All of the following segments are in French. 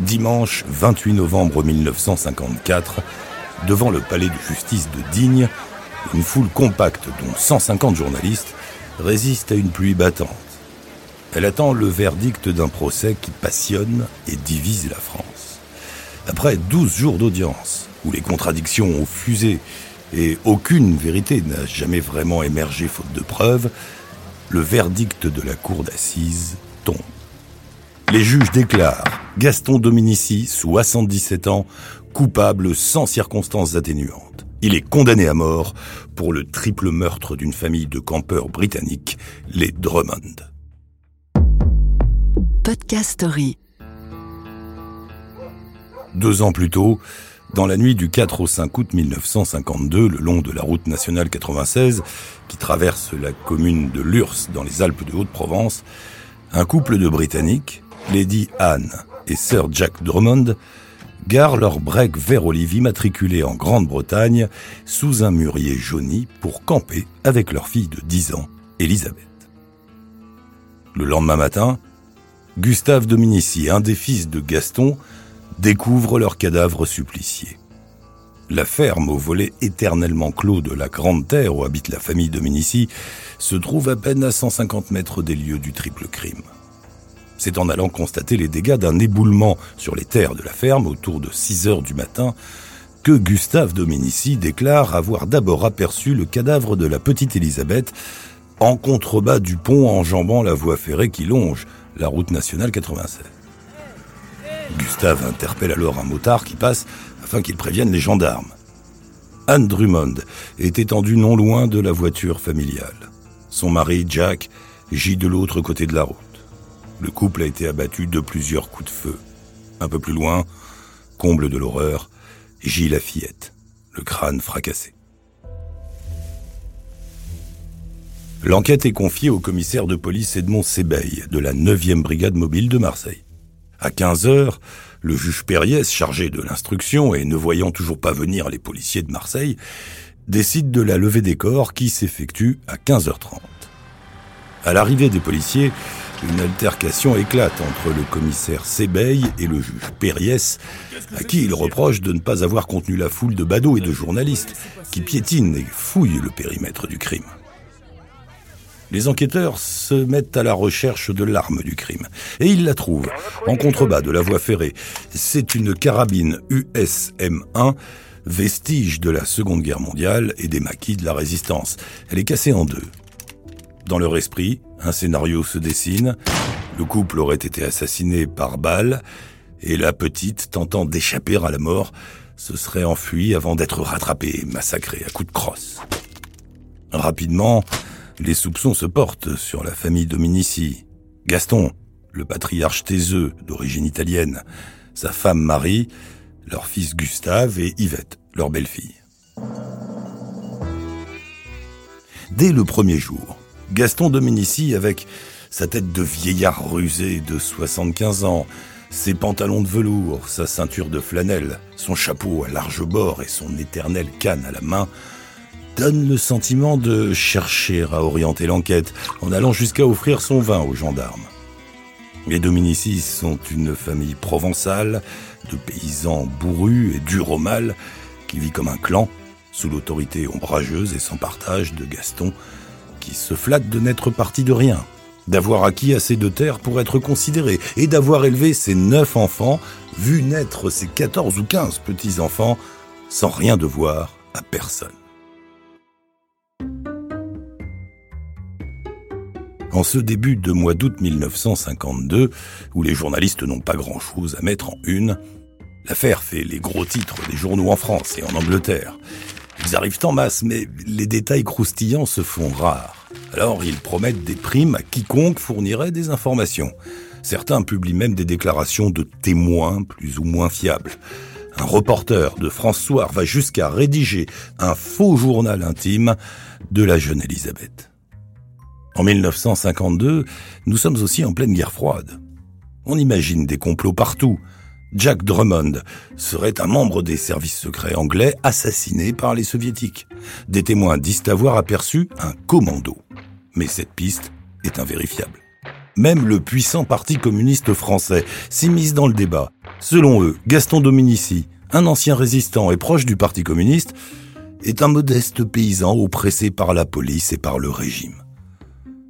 Dimanche 28 novembre 1954, devant le palais de justice de Digne, une foule compacte dont 150 journalistes résiste à une pluie battante. Elle attend le verdict d'un procès qui passionne et divise la France. Après 12 jours d'audience, où les contradictions ont fusé et aucune vérité n'a jamais vraiment émergé faute de preuves, le verdict de la cour d'assises tombe. Les juges déclarent Gaston Dominici, 77 ans, coupable sans circonstances atténuantes. Il est condamné à mort pour le triple meurtre d'une famille de campeurs britanniques, les Drummond. Podcast Story. Deux ans plus tôt, dans la nuit du 4 au 5 août 1952, le long de la route nationale 96, qui traverse la commune de Lurs dans les Alpes de Haute-Provence, un couple de Britanniques, Lady Anne et Sir Jack Drummond, garent leur break vert olive immatriculé en Grande-Bretagne sous un mûrier jauni pour camper avec leur fille de 10 ans, Elisabeth. Le lendemain matin, Gustave Dominici, un des fils de Gaston, découvre leur cadavre supplicié. La ferme au volet éternellement clos de la Grande Terre où habite la famille Dominici se trouve à peine à 150 mètres des lieux du triple crime. C'est en allant constater les dégâts d'un éboulement sur les terres de la ferme autour de 6 heures du matin que Gustave Dominici déclare avoir d'abord aperçu le cadavre de la petite Élisabeth en contrebas du pont enjambant la voie ferrée qui longe la route nationale 96. Gustave interpelle alors un motard qui passe afin qu'il prévienne les gendarmes. Anne Drummond est étendue non loin de la voiture familiale. Son mari, Jack, gît de l'autre côté de la route. Le couple a été abattu de plusieurs coups de feu. Un peu plus loin, comble de l'horreur, gît la fillette, le crâne fracassé. L'enquête est confiée au commissaire de police Edmond Sébeil de la 9e brigade mobile de Marseille. À 15 heures, le juge Périès, chargé de l'instruction et ne voyant toujours pas venir les policiers de Marseille, décide de la levée des corps qui s'effectue à 15h30. À l'arrivée des policiers, une altercation éclate entre le commissaire Sébeil et le juge Périès, à qui il reproche de ne pas avoir contenu la foule de badauds et de journalistes qui piétinent et fouillent le périmètre du crime. Les enquêteurs se mettent à la recherche de l'arme du crime. Et ils la trouvent, en contrebas de la voie ferrée. C'est une carabine USM-1, vestige de la Seconde Guerre mondiale et des maquis de la Résistance. Elle est cassée en deux. Dans leur esprit, un scénario se dessine. Le couple aurait été assassiné par balle et la petite, tentant d'échapper à la mort, se serait enfuie avant d'être rattrapée et massacrée à coups de crosse. Rapidement, les soupçons se portent sur la famille Dominici. Gaston, le patriarche Taiseux, d'origine italienne, sa femme Marie, leur fils Gustave et Yvette, leur belle-fille. Dès le premier jour, Gaston Dominici, avec sa tête de vieillard rusé de 75 ans, ses pantalons de velours, sa ceinture de flanelle, son chapeau à large bord et son éternelle canne à la main, donne le sentiment de chercher à orienter l'enquête en allant jusqu'à offrir son vin aux gendarmes. Les Dominici sont une famille provençale de paysans bourrus et durs au mal qui vit comme un clan sous l'autorité ombrageuse et sans partage de Gaston se flatte de n'être parti de rien, d'avoir acquis assez de terres pour être considéré, et d'avoir élevé ses neuf enfants, vu naître ses quatorze ou quinze petits-enfants, sans rien devoir à personne. En ce début de mois d'août 1952, où les journalistes n'ont pas grand-chose à mettre en une, l'affaire fait les gros titres des journaux en France et en Angleterre. Ils arrivent en masse, mais les détails croustillants se font rares. Alors ils promettent des primes à quiconque fournirait des informations. Certains publient même des déclarations de témoins plus ou moins fiables. Un reporter de France Soir va jusqu'à rédiger un faux journal intime de la jeune Elisabeth. En 1952, nous sommes aussi en pleine guerre froide. On imagine des complots partout, Jack Drummond serait un membre des services secrets anglais assassiné par les soviétiques. Des témoins disent avoir aperçu un commando. Mais cette piste est invérifiable. Même le puissant parti communiste français s'immisce dans le débat. Selon eux, Gaston Dominici, un ancien résistant et proche du Parti communiste, est un modeste paysan oppressé par la police et par le régime.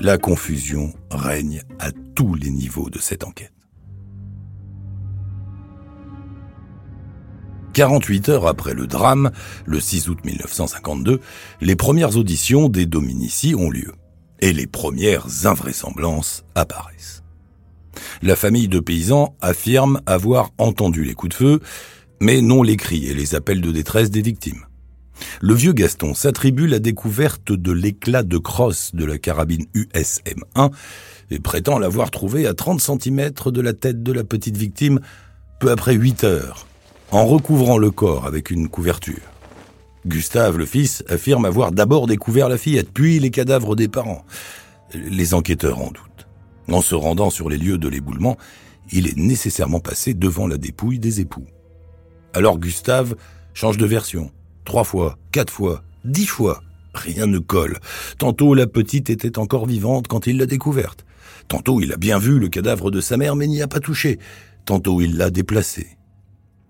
La confusion règne à tous les niveaux de cette enquête. 48 heures après le drame, le 6 août 1952, les premières auditions des Dominici ont lieu. Et les premières invraisemblances apparaissent. La famille de paysans affirme avoir entendu les coups de feu, mais non les cris et les appels de détresse des victimes. Le vieux Gaston s'attribue la découverte de l'éclat de crosse de la carabine USM-1 et prétend l'avoir trouvé à 30 cm de la tête de la petite victime peu après 8 heures, en recouvrant le corps avec une couverture. Gustave, le fils, affirme avoir d'abord découvert la fillette, puis les cadavres des parents. Les enquêteurs en doutent. En se rendant sur les lieux de l'éboulement, il est nécessairement passé devant la dépouille des époux. Alors Gustave change de version. Trois fois, quatre fois, dix fois. Rien ne colle. Tantôt la petite était encore vivante quand il l'a découverte. Tantôt il a bien vu le cadavre de sa mère mais n'y a pas touché. Tantôt il l'a déplacé.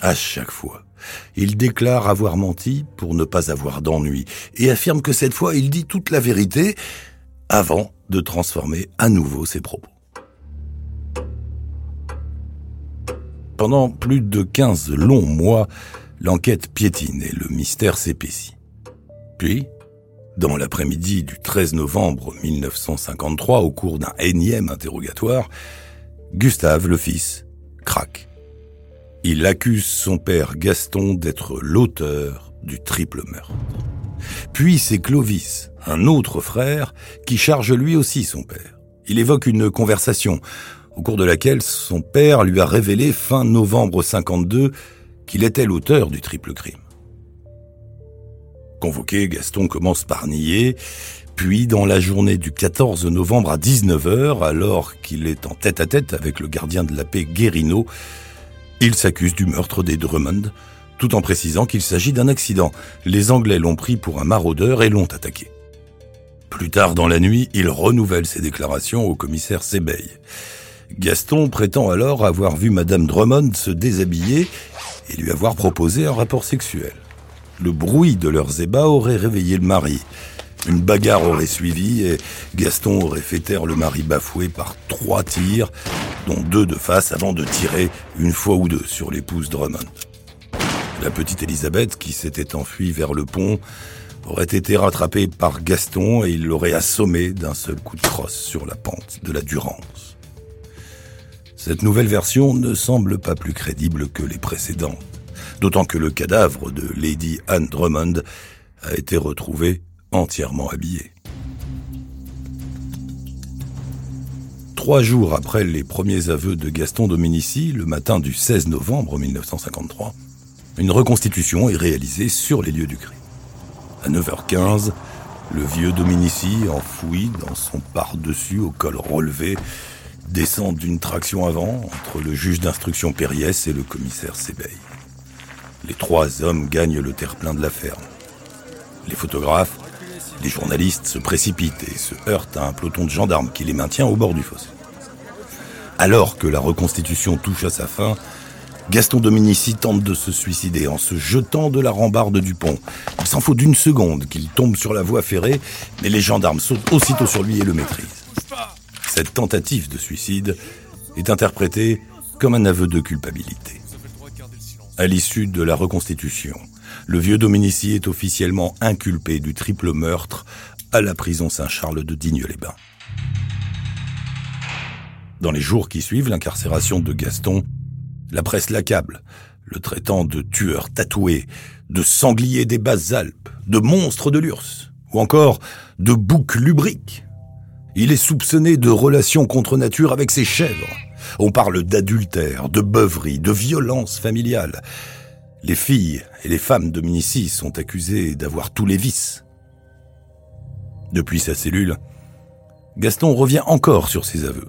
À chaque fois, il déclare avoir menti pour ne pas avoir d'ennui et affirme que cette fois il dit toute la vérité avant de transformer à nouveau ses propos. Pendant plus de 15 longs mois, l'enquête piétine et le mystère s'épaissit. Puis, dans l'après-midi du 13 novembre 1953, au cours d'un énième interrogatoire, Gustave, le fils, craque. Il accuse son père Gaston d'être l'auteur du triple meurtre. Puis c'est Clovis, un autre frère, qui charge lui aussi son père. Il évoque une conversation au cours de laquelle son père lui a révélé fin novembre 52 qu'il était l'auteur du triple crime. Convoqué, Gaston commence par nier, puis dans la journée du 14 novembre à 19h, alors qu'il est en tête à tête avec le gardien de la paix Guérino, il s'accuse du meurtre des Drummond, tout en précisant qu'il s'agit d'un accident. Les Anglais l'ont pris pour un maraudeur et l'ont attaqué. Plus tard dans la nuit, il renouvelle ses déclarations au commissaire Sebeil. Gaston prétend alors avoir vu Madame Drummond se déshabiller et lui avoir proposé un rapport sexuel. Le bruit de leurs ébats aurait réveillé le mari. Une bagarre aurait suivi et Gaston aurait fait taire le mari bafoué par trois tirs, dont deux de face avant de tirer une fois ou deux sur l'épouse Drummond. La petite Elisabeth, qui s'était enfuie vers le pont, aurait été rattrapée par Gaston et il l'aurait assommée d'un seul coup de crosse sur la pente de la Durance. Cette nouvelle version ne semble pas plus crédible que les précédentes, d'autant que le cadavre de Lady Anne Drummond a été retrouvé entièrement habillé. Trois jours après les premiers aveux de Gaston Dominici, le matin du 16 novembre 1953, une reconstitution est réalisée sur les lieux du crime. À 9h15, le vieux Dominici, enfoui dans son par-dessus au col relevé, descend d'une traction avant entre le juge d'instruction Périès et le commissaire Sébeil. Les trois hommes gagnent le terre-plein de la ferme. Les photographes, les journalistes se précipitent et se heurtent à un peloton de gendarmes qui les maintient au bord du fossé. Alors que la reconstitution touche à sa fin, Gaston Dominici tente de se suicider en se jetant de la rambarde du pont. Il s'en faut d'une seconde qu'il tombe sur la voie ferrée, mais les gendarmes sautent aussitôt sur lui et le maîtrisent. Cette tentative de suicide est interprétée comme un aveu de culpabilité. À l'issue de la reconstitution, le vieux Dominici est officiellement inculpé du triple meurtre à la prison Saint-Charles de Digne-les-Bains. Dans les jours qui suivent l'incarcération de Gaston, la presse l'accable, le traitant de tueur tatoué, de sanglier des basses Alpes, de monstre de l'URSS, ou encore de bouc lubrique. Il est soupçonné de relations contre nature avec ses chèvres. On parle d'adultère, de beuverie, de violence familiale. Les filles et les femmes de Minici sont accusées d'avoir tous les vices. Depuis sa cellule, Gaston revient encore sur ses aveux.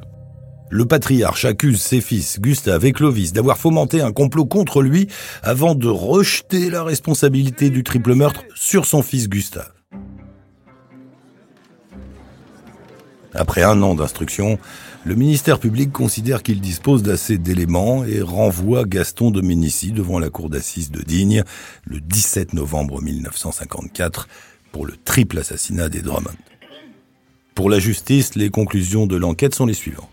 Le patriarche accuse ses fils, Gustave et Clovis, d'avoir fomenté un complot contre lui avant de rejeter la responsabilité du triple meurtre sur son fils Gustave. Après un an d'instruction, Le ministère public considère qu'il dispose d'assez d'éléments et renvoie Gaston Dominici devant la cour d'assises de Digne le 17 novembre 1954 pour le triple assassinat des Drummond. Pour la justice, les conclusions de l'enquête sont les suivantes.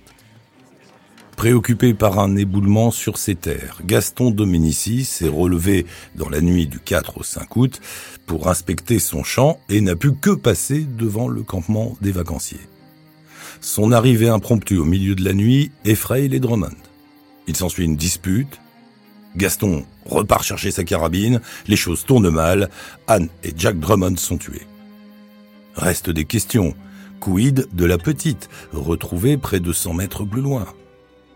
Préoccupé par un éboulement sur ses terres, Gaston Dominici s'est relevé dans la nuit du 4 au 5 août pour inspecter son champ et n'a pu que passer devant le campement des vacanciers. Son arrivée impromptue au milieu de la nuit effraie les Drummond. Il s'ensuit une dispute. Gaston repart chercher sa carabine, les choses tournent mal, Anne et Jack Drummond sont tués. Reste des questions. Quid de la petite, retrouvée près de 100 mètres plus loin?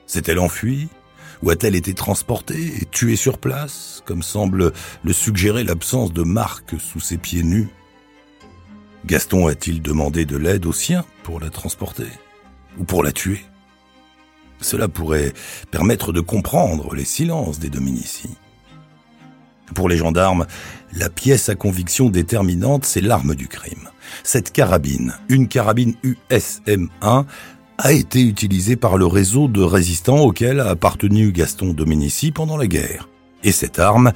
S'est-elle enfuie? Ou a-t-elle été transportée et tuée sur place, comme semble le suggérer l'absence de marques sous ses pieds nus? Gaston a-t-il demandé de l'aide aux siens pour la transporter Ou pour la tuer? Cela pourrait permettre de comprendre les silences des Dominici. Pour les gendarmes, la pièce à conviction déterminante, c'est l'arme du crime. Cette carabine, une carabine USM-1, a été utilisée par le réseau de résistants auquel a appartenu Gaston Dominici pendant la guerre. Et cette arme,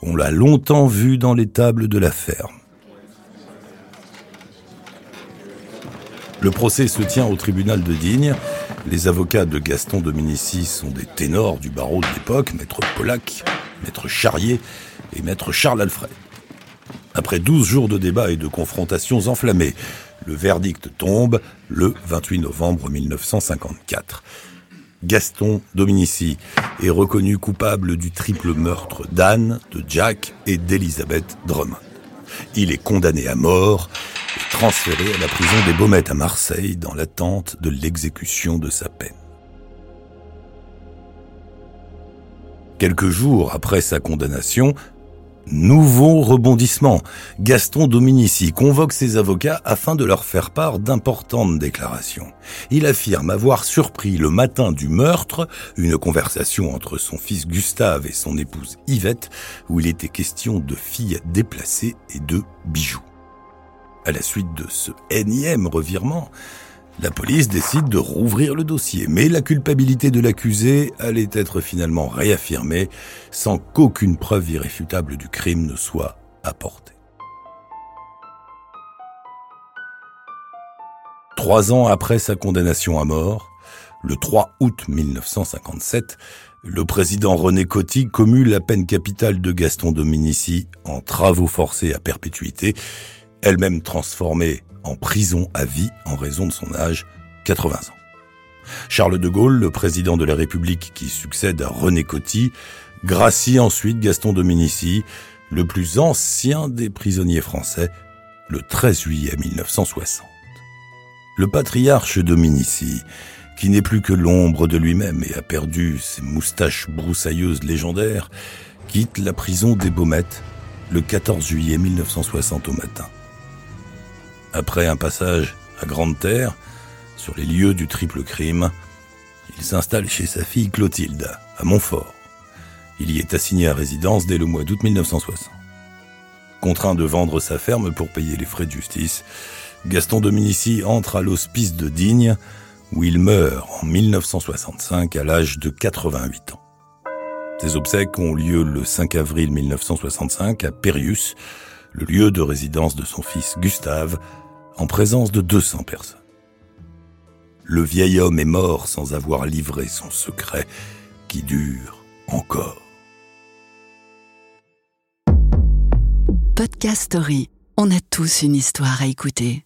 on l'a longtemps vue dans les tables de la ferme. Le procès se tient au tribunal de Digne. Les avocats de Gaston Dominici sont des ténors du barreau de l'époque, maître Polac, maître Charrier et maître Charles Alfred. Après 12 jours de débats et de confrontations enflammées, le verdict tombe le 28 novembre 1954. Gaston Dominici est reconnu coupable du triple meurtre d'Anne, de Jack et d'Elisabeth Drummond. Il est condamné à mort transféré à la prison des Baumettes à Marseille dans l'attente de l'exécution de sa peine. Quelques jours après sa condamnation, nouveau rebondissement. Gaston Dominici convoque ses avocats afin de leur faire part d'importantes déclarations. Il affirme avoir surpris le matin du meurtre une conversation entre son fils Gustave et son épouse Yvette où il était question de filles déplacées et de bijoux. À la suite de ce énième revirement, la police décide de rouvrir le dossier, mais la culpabilité de l'accusé allait être finalement réaffirmée sans qu'aucune preuve irréfutable du crime ne soit apportée. Trois ans après sa condamnation à mort, le 3 août 1957, le président René Coty commue la peine capitale de Gaston Dominici en travaux forcés à perpétuité elle-même transformée en prison à vie en raison de son âge, 80 ans. Charles de Gaulle, le président de la République qui succède à René Coty, gracie ensuite Gaston Dominici, le plus ancien des prisonniers français, le 13 juillet 1960. Le patriarche Dominici, qui n'est plus que l'ombre de lui-même et a perdu ses moustaches broussailleuses légendaires, quitte la prison des Baumettes le 14 juillet 1960 au matin. Après un passage à Grande Terre, sur les lieux du triple crime, il s'installe chez sa fille Clotilde, à Montfort. Il y est assigné à résidence dès le mois d'août 1960. Contraint de vendre sa ferme pour payer les frais de justice, Gaston Dominici entre à l'hospice de Digne, où il meurt en 1965 à l'âge de 88 ans. Ses obsèques ont lieu le 5 avril 1965 à Périus, le lieu de résidence de son fils Gustave, en présence de 200 personnes. Le vieil homme est mort sans avoir livré son secret qui dure encore. Podcast Story. On a tous une histoire à écouter.